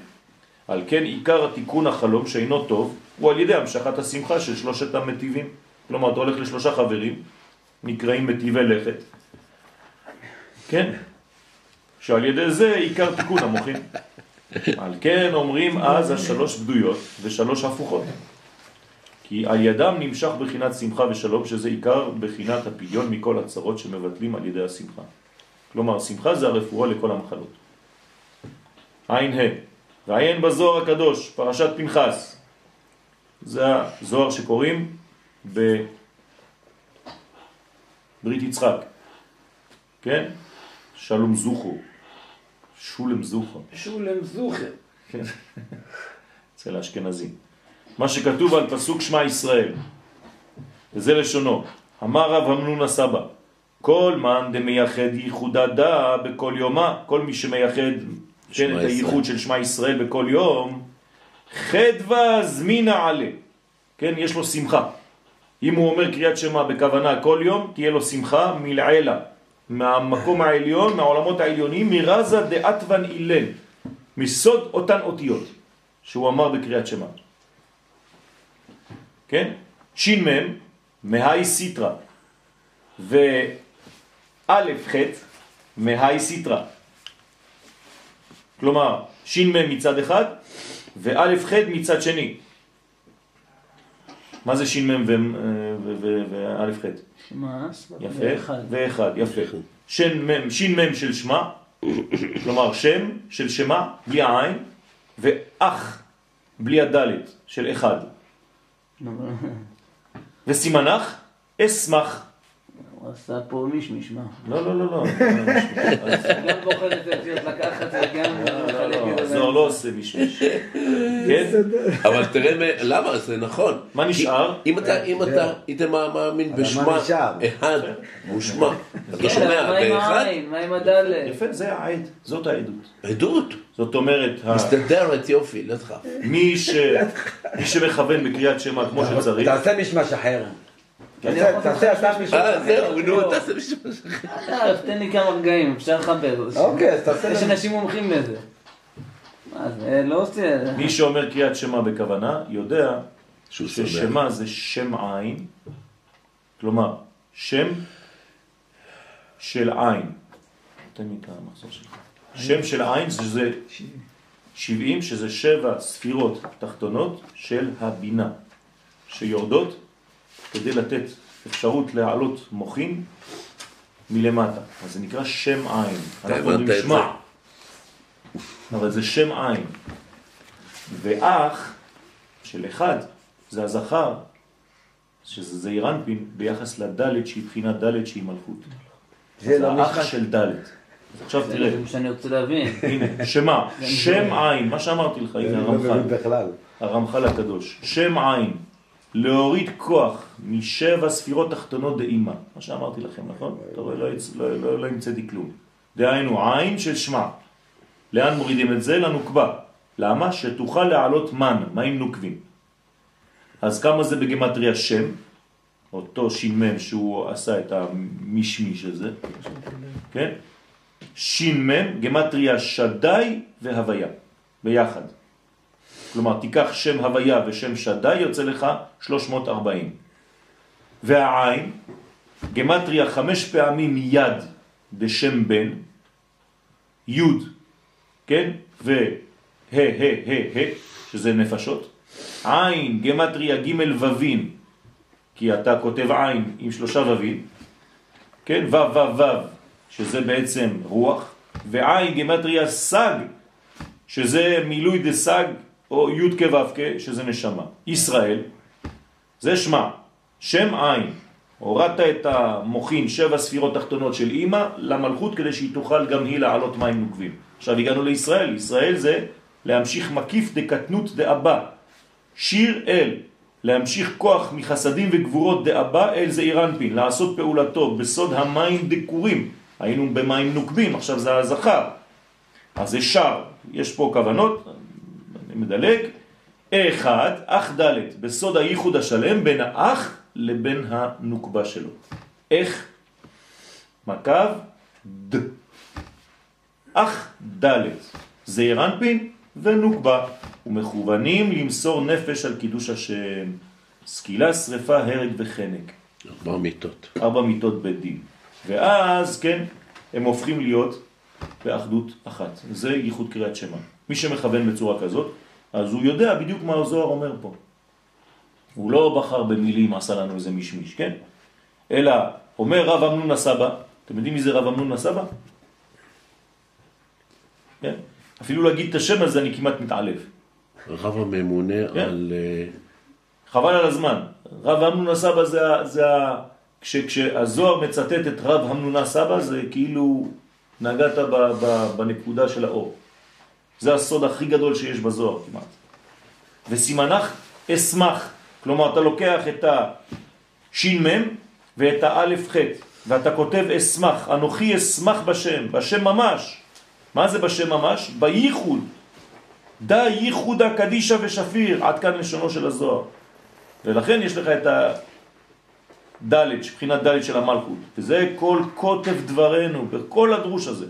על כן עיקר התיקון החלום שאינו טוב הוא על ידי המשכת השמחה של שלושת המטיבים. כלומר, אתה הולך לשלושה חברים, נקראים מטיבי לכת. כן, שעל ידי זה עיקר תיקון המוחין. על כן אומרים אז השלוש בדויות ושלוש הפוכות. כי על ידם נמשך בחינת שמחה ושלום, שזה עיקר בחינת הפדיון מכל הצרות שמבטלים על ידי השמחה. כלומר, שמחה זה הרפואה לכל המחלות. עין ה' ועיין בזוהר הקדוש, פרשת פנחס. זה הזוהר שקוראים בברית יצחק. כן? שלום זוכו. שולם זוכו. שולם זוכר. כן. אצל האשכנזים. מה שכתוב על פסוק שמע ישראל, וזה לשונו, אמר רב המנון הסבא, כל מאן דמייחד ייחודה דה בכל יומה, כל מי שמייחד כן, את. הייחוד של שמע ישראל בכל יום, חדווה זמינה עלה, כן, יש לו שמחה. אם הוא אומר קריאת שמע בכוונה כל יום, תהיה לו שמחה מלעילה, מהמקום העליון, מהעולמות העליונים, מרזה דאטוון אילן, מסוד אותן אותיות שהוא אמר בקריאת שמע. כן? מם, מהי סיטרה, וא' ח' מהי סיטרה. כלומר, מם מצד אחד, וא' ח' מצד שני. מה זה שין מם וא' ח'? יפה, ואחד. יפה. שין מם, שין מם של שמה, כלומר שם של שמה, בלי העין, ואח, בלי הדלת, של אחד. וסימנך, אסמך. הוא עשה פה מישמיש, מה? לא, לא, לא, לא. גם בוחר את האותיות לקחת וגם לא, מחלק לא, זה. הזוהר לא עושה מישמיש. כן? אבל תראה, למה? זה נכון. מה נשאר? אם אתה, אם אתה, היית מאמין בשמה, מה נשאר? אחד, מושמע. אתה כן, שומע, מה עם באחד, העין? מה עם הדלת? יפה, זה העד, זאת העדות. עדות. זאת אומרת, מסתדרת יופי, לא תדחף. מי שמכוון בקריאת שמע כמו שצריך, תעשה משמש אחר. אני תעשה- יכול תעשה לעשות אתה משמש אה, אחר. זהו, נו, תעשה מישהו. אה, תן לי כמה רגעים, אפשר לחבר. אוקיי, אז תעשה יש. אנשים מומחים לזה. מה זה, לא עושה... מי שאומר קריאת שמע בכוונה, יודע. ששמה זה שם עין, כלומר, שם של עין. תן לי את המחזור שלך. שם של עין זה- זה 70, שזה שבע ספירות תחתונות של הבינה, שיורדות כדי לתת אפשרות להעלות מוחין מלמטה. אז זה נקרא שם עין. אנחנו אומרים שמע, אבל זה שם עין. ואח של אחד זה הזכר, שזה זעיר אנפין, ביחס לדלת שהיא בחינת דלת שהיא מלכות. זה זה לא האח משחק. של דלת. עכשיו זה תראה, מה שאני רוצה להבין. הנה, שמה, שם עין, מה שאמרתי לך, הנה לא הרמח"ל. הרמח"ל הקדוש, שם עין, להוריד כוח משבע ספירות תחתונות דאימה, מה שאמרתי לכם, נכון? אתה רואה, לא, לא, לא, לא המצאתי כלום. דהיינו, עין של שמע. לאן מורידים את זה? לנוקבה. למה? שתוכל להעלות מן, מים נוקבים. אז כמה זה בגמטריה שם? אותו שימם שהוא עשה את המשמיש הזה, כן? שימם, גמטריה שדי והוויה, ביחד. כלומר, תיקח שם הוויה ושם שדי, יוצא לך 340. והעין, גמטריה חמש פעמים יד בשם בן, יוד, כן? ו... ה, ה, ה, ה, שזה נפשות. עין, גמטריה ג' ווים, כי אתה כותב עין עם שלושה ווים, כן? וו, וו, וו, שזה בעצם רוח, ועין גמטריה סג, שזה מילוי דסג, או י' כו' כ', שזה נשמה. ישראל, זה שמה, שם עין. הורדת את המוחין, שבע ספירות תחתונות של אימא, למלכות כדי שהיא תוכל גם היא לעלות מים נוקבים. עכשיו הגענו לישראל, ישראל זה להמשיך מקיף דקטנות דאבא, שיר אל, להמשיך כוח מחסדים וגבורות דאבא אל זעיר אנפין, לעשות פעולתו בסוד המים דקורים, היינו במים נוקבים, עכשיו זה הזכר, אז זה שר, יש פה כוונות, אני מדלג, אחד, אח ד' בסוד הייחוד השלם בין האח לבין הנוקבה שלו. איך? מקו ד. אח ד' זעיר אנפין ונוקבה, ומכוונים למסור נפש על קידוש השם, סקילה, שריפה, הרג וחנק. ארבע מיטות. ארבע מיטות בית דין. ואז, כן, הם הופכים להיות באחדות אחת. זה ייחוד קריאת שמע. מי שמכוון בצורה כזאת, אז הוא יודע בדיוק מה הזוהר אומר פה. הוא לא בחר במילים, עשה לנו איזה מישמיש, כן? אלא אומר רב אמנון הסבא, אתם יודעים מי זה רב אמנון הסבא? כן? אפילו להגיד את השם הזה אני כמעט מתעלב. רב הממונה כן. על... אה, חבל על הזמן. רב אמנון הסבא זה, זה ה... כש, כשהזוהר מצטט את רב אמנון סבא זה כאילו נגעת ב, ב, בנקודה של האור. זה הסוד הכי גדול שיש בזוהר כמעט. וסימנך אסמך, כלומר אתה לוקח את השין מם ואת האלף חטא ואתה כותב אשמח, אנוכי אשמח בשם, בשם ממש. מה זה בשם ממש? בייחוד. דה ייחודה קדישה ושפיר, עד כאן לשונו של הזוהר. ולכן יש לך את הדלת, מבחינת דלת של המלכות, וזה כל כותב דברנו, בכל הדרוש הזה.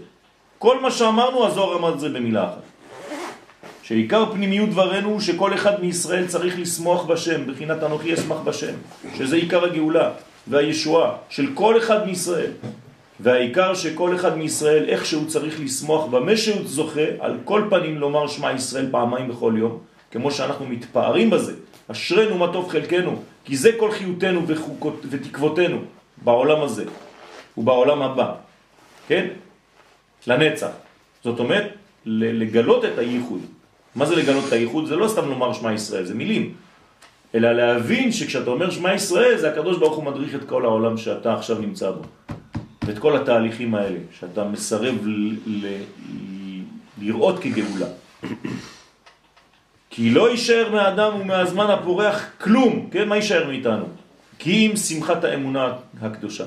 כל מה שאמרנו, הזוהר אמר את זה במילה אחת. שעיקר פנימיות דברנו הוא שכל אחד מישראל צריך לשמוח בשם, בחינת אנוכי אשמח בשם, שזה עיקר הגאולה והישועה של כל אחד מישראל. והעיקר שכל אחד מישראל, איך שהוא צריך לשמוח במה שהוא זוכה, על כל פנים לומר שמע ישראל פעמיים בכל יום, כמו שאנחנו מתפארים בזה, אשרנו מה טוב חלקנו, כי זה כל חיותנו וחוקות, ותקוותנו בעולם הזה ובעולם הבא, כן? לנצח. זאת אומרת, לגלות את הייחוד. מה זה לגלות את הייחוד? זה לא סתם לומר שמע ישראל, זה מילים. אלא להבין שכשאתה אומר שמע ישראל, זה הקדוש ברוך הוא מדריך את כל העולם שאתה עכשיו נמצא בו. ואת כל התהליכים האלה, שאתה מסרב לראות כגאולה. כי לא יישאר מהאדם ומהזמן הפורח כלום, כן? מה יישאר מאיתנו? כי אם שמחת האמונה הקדושה,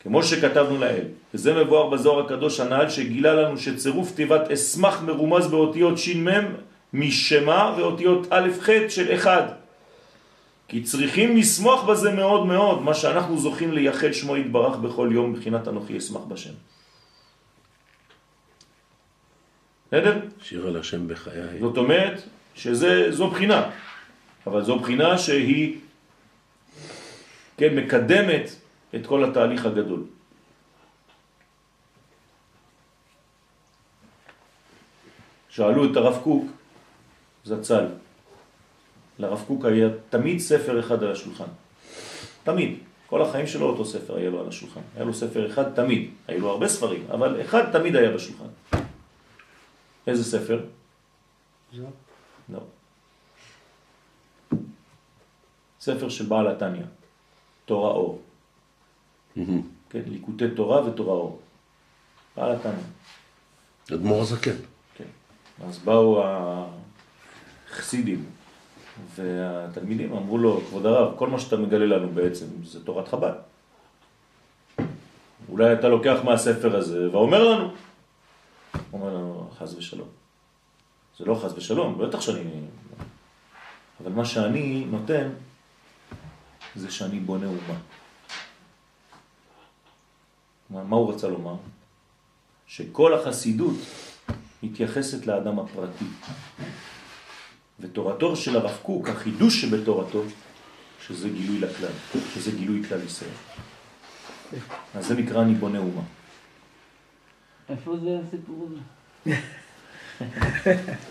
כמו שכתבנו לאל. וזה מבואר בזוהר הקדוש הנעל שגילה לנו שצירוף תיבת אסמך מרומז באותיות ש"מ משמה ואותיות א' ח' של אחד. כי צריכים לשמוח בזה מאוד מאוד, מה שאנחנו זוכים לייחד שמו יתברך בכל יום בחינת אנוכי אשמח בשם. בסדר? שיר על השם בחיי. זאת אומרת שזו בחינה, אבל זו בחינה שהיא כן, מקדמת את כל התהליך הגדול. שאלו את הרב קוק, זצ"ל, לרב קוק היה תמיד ספר אחד על השולחן. תמיד. כל החיים שלו אותו ספר היה לו על השולחן. היה לו ספר אחד תמיד. היו לו הרבה ספרים, אבל אחד תמיד היה בשולחן. איזה ספר? לא. ספר של בעל התניא, תורה אור. כן, ליקוטי תורה ותורה אור. בעל התניא. אדמו"ר הזקן. כן. אז באו החסידים והתלמידים אמרו לו, כבוד הרב, כל מה שאתה מגלה לנו בעצם זה תורת חב"ד. אולי אתה לוקח מהספר הזה ואומר לנו. הוא אומר לנו, חז ושלום. זה לא חז ושלום, בטח שאני... אבל מה שאני נותן זה שאני בונה אומה. מה, מה הוא רצה לומר? שכל החסידות מתייחסת לאדם הפרטי. ותורתו של הרב קוק, החידוש שבתורתו, שזה גילוי לכלל, שזה גילוי כלל ישראל. אז זה נקרא אני בונה אומה. איפה זה הסיפור הזה?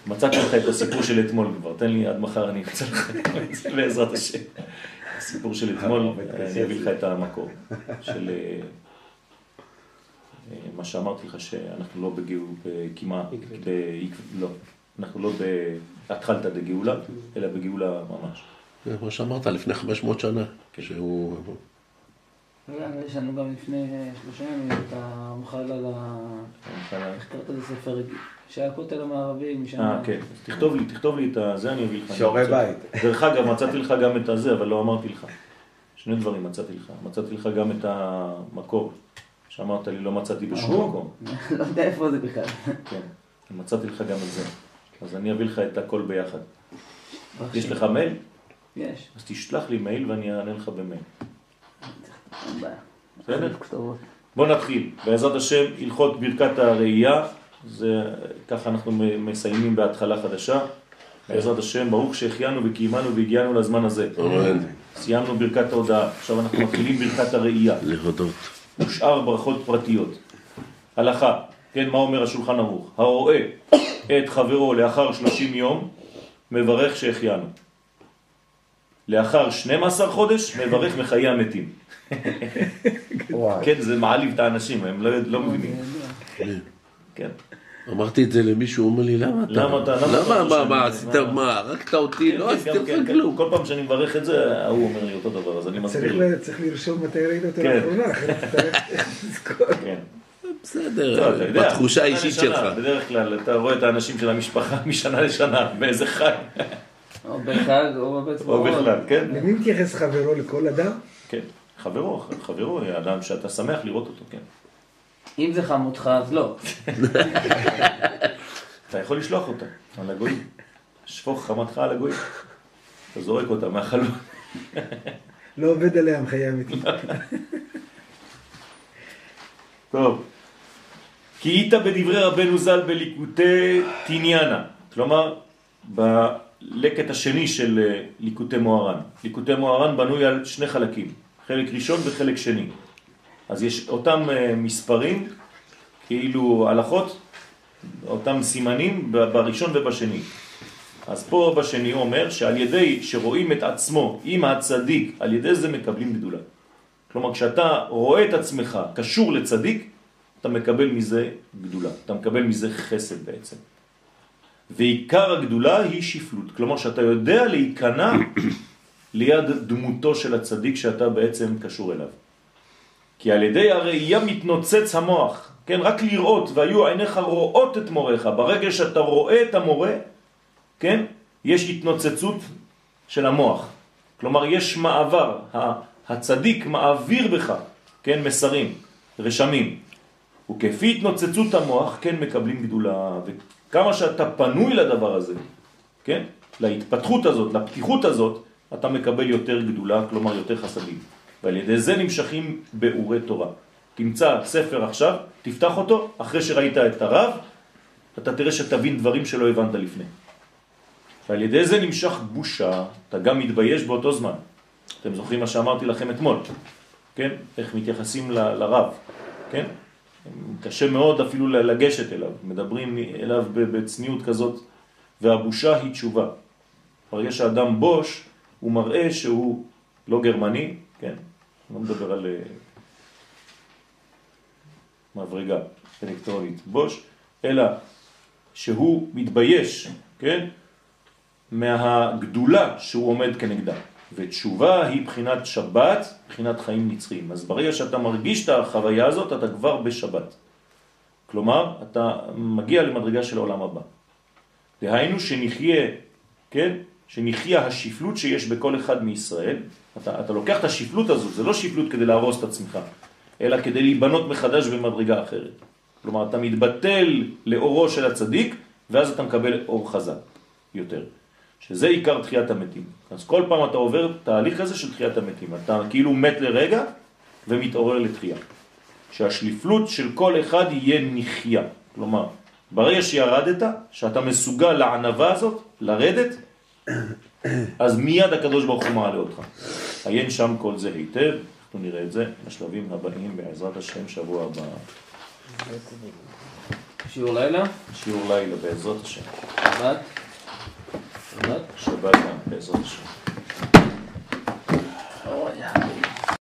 מצאתי לך את הסיפור של אתמול כבר, תן לי עד מחר אני אמצא לך את זה בעזרת השם. הסיפור של אתמול, אני אביא לך את המקור של אה, אה, מה שאמרתי לך שאנחנו לא בגאולה, כמעט, לא, אנחנו לא בהתחלתה דגאולה, אלא בגאולה ממש. זה מה שאמרת לפני 500 שנה. שהוא... רגע, יש לנו גם לפני שלושה ימים את המחל על ה... איך קראת לזה ספר? שהכותל המערבי משם... אה, כן. אז תכתוב לי, תכתוב לי את זה, אני אביא לך. שיעורי בית. דרך אגב, מצאתי לך גם את הזה, אבל לא אמרתי לך. שני דברים מצאתי לך. מצאתי לך גם את המקור, שאמרת לי לא מצאתי בשום. מקום. לא יודע איפה זה בכלל. כן, מצאתי לך גם את זה. אז אני אביא לך את הכל ביחד. יש לך מייל? יש. אז תשלח לי מייל ואני אענה לך במייל. אין בעיה. בסדר? בוא נתחיל. בעזרת השם, הלכות ברכת הראייה, זה ככה אנחנו מסיימים בהתחלה חדשה. בעזרת השם, ברוך שהחיינו וקיימנו והגיענו לזמן הזה. סיימנו ברכת ההודעה, עכשיו אנחנו מתחילים ברכת הראייה. להודות. ושאר ברכות פרטיות. הלכה, כן, מה אומר השולחן ערוך? הרואה את חברו לאחר 30 יום, מברך שהחיינו. לאחר 12 חודש, מברך מחיי המתים. כן, זה מעליב את האנשים, הם לא, לא מבינים. כן. אמרתי את זה למישהו, הוא אומר לי, למה אתה? למה אתה- למה מה, מה, עשית מה, הרגת אותי? לא כן, עשיתי גם לך כן, כן. כלום. כל פעם שאני מברך את זה, ההוא אומר לי אותו דבר, אז אני צריך מסביר. צריך לרשום מתי ראית אותו כן. לאחרונה, אחרת אתה צריך לזכור. בסדר, בתחושה האישית לשנה, שלך. בדרך כלל אתה רואה את האנשים של המשפחה משנה לשנה, באיזה חג, או בחג או בבית או. בכלל, כן? למי מתייחס חברו לכל אדם? כן. חברו, חברו, אדם שאתה שמח לראות אותו, כן. אם זה חמותך, אז לא. אתה יכול לשלוח אותה על הגויים. שפוך חמתך על הגויים. אתה זורק אותה מהחלון. לא עובד עליה הנחיה אמיתית. טוב. כי היית בדברי רבנו ז"ל בליקוטי תניאנה. כלומר, בלקט השני של אה, ליקוטי מוהר"ן. ליקוטי מוהר"ן בנוי על שני חלקים. חלק ראשון וחלק שני. אז יש אותם אה, מספרים, כאילו הלכות, אותם סימנים בראשון ובשני. אז פה בשני הוא אומר שעל ידי שרואים את עצמו עם הצדיק, על ידי זה מקבלים גדולה. כלומר, כשאתה רואה את עצמך קשור לצדיק, אתה מקבל מזה גדולה, אתה מקבל מזה חסד בעצם. ועיקר הגדולה היא שפלות, כלומר שאתה יודע להיכנע ליד דמותו של הצדיק שאתה בעצם קשור אליו. כי על ידי הראייה מתנוצץ המוח, כן, רק לראות, והיו עיניך רואות את מורך, ברגע שאתה רואה את המורה, כן, יש התנוצצות של המוח. כלומר, יש מעבר, הצדיק מעביר בך, כן, מסרים, רשמים. וכפי התנוצצות המוח, כן, מקבלים גדולה. וכמה שאתה פנוי לדבר הזה, כן, להתפתחות הזאת, לפתיחות הזאת, אתה מקבל יותר גדולה, כלומר יותר חסדים. ועל ידי זה נמשכים באורי תורה. תמצא ספר עכשיו, תפתח אותו, אחרי שראית את הרב, אתה תראה שתבין דברים שלא הבנת לפני. ועל ידי זה נמשך בושה, אתה גם מתבייש באותו זמן. אתם זוכרים מה שאמרתי לכם אתמול, כן? איך מתייחסים לרב, כן? קשה מאוד אפילו לגשת אליו, מדברים אליו בצניעות כזאת, והבושה היא תשובה. ברגע שאדם בוש, הוא מראה שהוא לא גרמני, כן? לא מדבר על אה, מברגה אלקטרונית, בוש, אלא שהוא מתבייש, כן? מהגדולה שהוא עומד כנגדה. ותשובה היא בחינת שבת, בחינת חיים נצחיים. אז ברגע שאתה מרגיש את החוויה הזאת, אתה כבר בשבת. כלומר, אתה מגיע למדרגה של העולם הבא. דהיינו שנחיה, כן? שנחיה השפלות שיש בכל אחד מישראל. אתה, אתה לוקח את השפלות הזו, זה לא שפלות כדי להרוס את עצמך, אלא כדי להיבנות מחדש במדרגה אחרת. כלומר, אתה מתבטל לאורו של הצדיק, ואז אתה מקבל אור חזק יותר. שזה עיקר תחיית המתים. אז כל פעם אתה עובר תהליך כזה של תחיית המתים. אתה כאילו מת לרגע ומתעורר לתחייה. שהשליפלות של כל אחד יהיה נחיה. כלומר, ברגע שירדת, שאתה מסוגל לענבה הזאת, לרדת, אז מיד הקדוש ברוך הוא מעלה אותך. עיין שם כל זה היטב, אנחנו נראה את זה בשלבים הבאים בעזרת השם שבוע הבא. שיעור לילה? שיעור לילה בעזרת השם. שבת? Not Shabbat and Pesach. Oh, yeah.